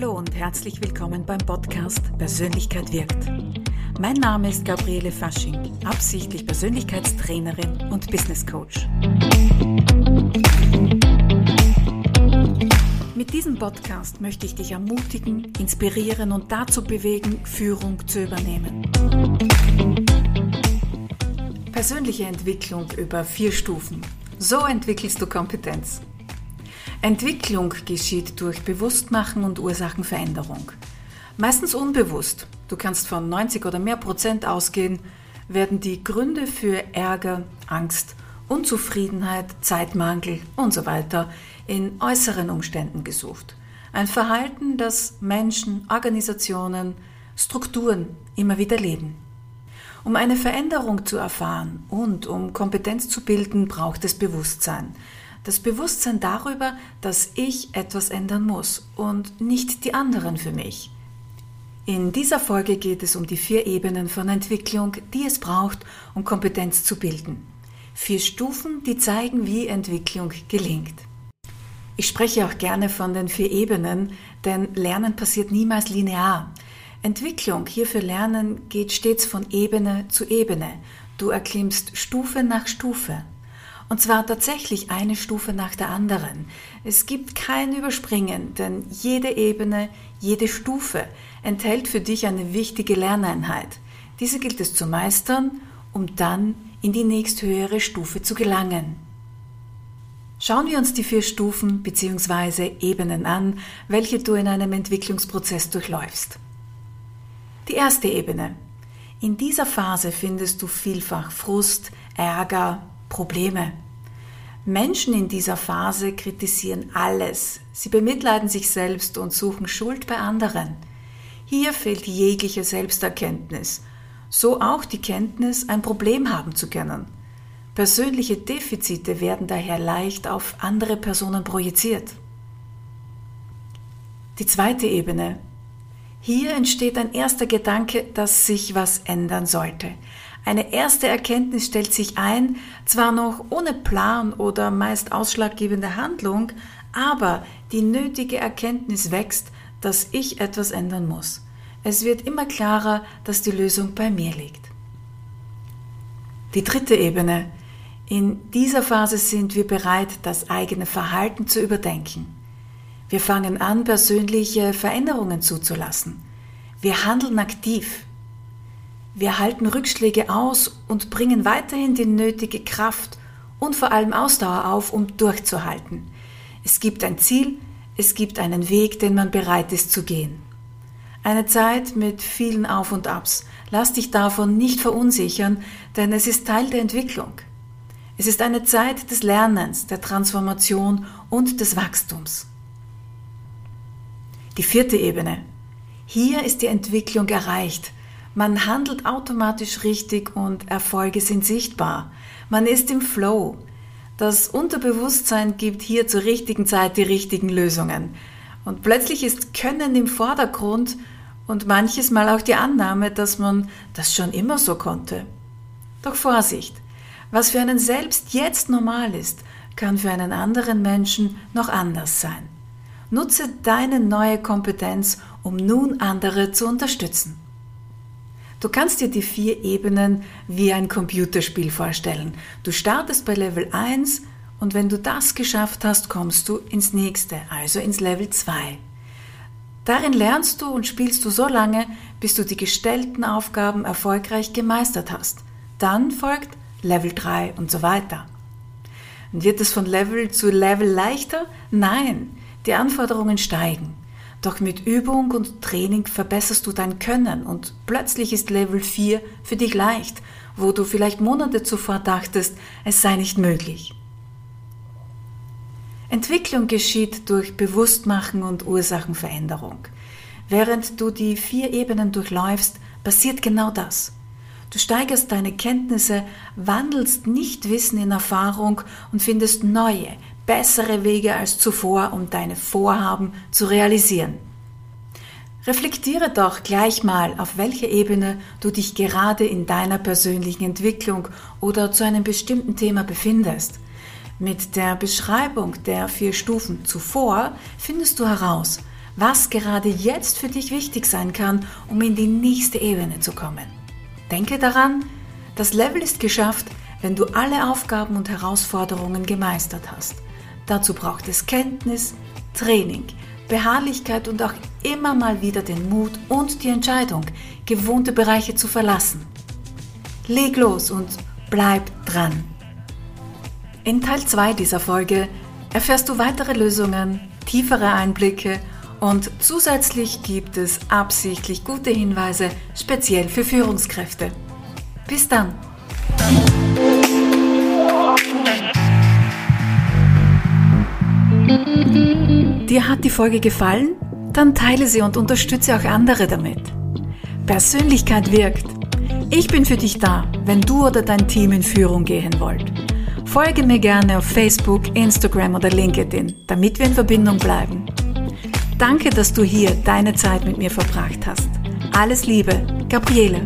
Hallo und herzlich willkommen beim Podcast Persönlichkeit wirkt. Mein Name ist Gabriele Fasching, absichtlich Persönlichkeitstrainerin und Business Coach. Mit diesem Podcast möchte ich dich ermutigen, inspirieren und dazu bewegen, Führung zu übernehmen. Persönliche Entwicklung über vier Stufen. So entwickelst du Kompetenz. Entwicklung geschieht durch Bewusstmachen und Ursachenveränderung. Meistens unbewusst. Du kannst von 90 oder mehr Prozent ausgehen, werden die Gründe für Ärger, Angst, Unzufriedenheit, Zeitmangel und so weiter in äußeren Umständen gesucht. Ein Verhalten, das Menschen, Organisationen, Strukturen immer wieder leben. Um eine Veränderung zu erfahren und um Kompetenz zu bilden, braucht es Bewusstsein das Bewusstsein darüber, dass ich etwas ändern muss und nicht die anderen für mich. In dieser Folge geht es um die vier Ebenen von Entwicklung, die es braucht, um Kompetenz zu bilden. Vier Stufen, die zeigen, wie Entwicklung gelingt. Ich spreche auch gerne von den vier Ebenen, denn Lernen passiert niemals linear. Entwicklung hier für Lernen geht stets von Ebene zu Ebene. Du erklimmst Stufe nach Stufe. Und zwar tatsächlich eine Stufe nach der anderen. Es gibt kein Überspringen, denn jede Ebene, jede Stufe enthält für dich eine wichtige Lerneinheit. Diese gilt es zu meistern, um dann in die nächsthöhere Stufe zu gelangen. Schauen wir uns die vier Stufen bzw. Ebenen an, welche du in einem Entwicklungsprozess durchläufst. Die erste Ebene. In dieser Phase findest du vielfach Frust, Ärger, Probleme. Menschen in dieser Phase kritisieren alles. Sie bemitleiden sich selbst und suchen Schuld bei anderen. Hier fehlt jegliche Selbsterkenntnis. So auch die Kenntnis, ein Problem haben zu können. Persönliche Defizite werden daher leicht auf andere Personen projiziert. Die zweite Ebene. Hier entsteht ein erster Gedanke, dass sich was ändern sollte. Eine erste Erkenntnis stellt sich ein, zwar noch ohne Plan oder meist ausschlaggebende Handlung, aber die nötige Erkenntnis wächst, dass ich etwas ändern muss. Es wird immer klarer, dass die Lösung bei mir liegt. Die dritte Ebene. In dieser Phase sind wir bereit, das eigene Verhalten zu überdenken. Wir fangen an, persönliche Veränderungen zuzulassen. Wir handeln aktiv. Wir halten Rückschläge aus und bringen weiterhin die nötige Kraft und vor allem Ausdauer auf, um durchzuhalten. Es gibt ein Ziel, es gibt einen Weg, den man bereit ist zu gehen. Eine Zeit mit vielen Auf und Abs. Lass dich davon nicht verunsichern, denn es ist Teil der Entwicklung. Es ist eine Zeit des Lernens, der Transformation und des Wachstums. Die vierte Ebene. Hier ist die Entwicklung erreicht, man handelt automatisch richtig und Erfolge sind sichtbar. Man ist im Flow. Das Unterbewusstsein gibt hier zur richtigen Zeit die richtigen Lösungen. Und plötzlich ist Können im Vordergrund und manches Mal auch die Annahme, dass man das schon immer so konnte. Doch Vorsicht! Was für einen selbst jetzt normal ist, kann für einen anderen Menschen noch anders sein. Nutze deine neue Kompetenz, um nun andere zu unterstützen. Du kannst dir die vier Ebenen wie ein Computerspiel vorstellen. Du startest bei Level 1 und wenn du das geschafft hast, kommst du ins nächste, also ins Level 2. Darin lernst du und spielst du so lange, bis du die gestellten Aufgaben erfolgreich gemeistert hast. Dann folgt Level 3 und so weiter. Und wird es von Level zu Level leichter? Nein, die Anforderungen steigen. Doch mit Übung und Training verbesserst du dein Können und plötzlich ist Level 4 für dich leicht, wo du vielleicht Monate zuvor dachtest, es sei nicht möglich. Entwicklung geschieht durch Bewusstmachen und Ursachenveränderung. Während du die vier Ebenen durchläufst, passiert genau das. Du steigerst deine Kenntnisse, wandelst Nichtwissen in Erfahrung und findest neue, bessere Wege als zuvor, um deine Vorhaben zu realisieren. Reflektiere doch gleich mal, auf welcher Ebene du dich gerade in deiner persönlichen Entwicklung oder zu einem bestimmten Thema befindest. Mit der Beschreibung der vier Stufen zuvor findest du heraus, was gerade jetzt für dich wichtig sein kann, um in die nächste Ebene zu kommen. Denke daran, das Level ist geschafft, wenn du alle Aufgaben und Herausforderungen gemeistert hast. Dazu braucht es Kenntnis, Training, Beharrlichkeit und auch immer mal wieder den Mut und die Entscheidung, gewohnte Bereiche zu verlassen. Leg los und bleib dran. In Teil 2 dieser Folge erfährst du weitere Lösungen, tiefere Einblicke und zusätzlich gibt es absichtlich gute Hinweise speziell für Führungskräfte. Bis dann! Dir hat die Folge gefallen? Dann teile sie und unterstütze auch andere damit. Persönlichkeit wirkt. Ich bin für dich da, wenn du oder dein Team in Führung gehen wollt. Folge mir gerne auf Facebook, Instagram oder LinkedIn, damit wir in Verbindung bleiben. Danke, dass du hier deine Zeit mit mir verbracht hast. Alles Liebe, Gabriele.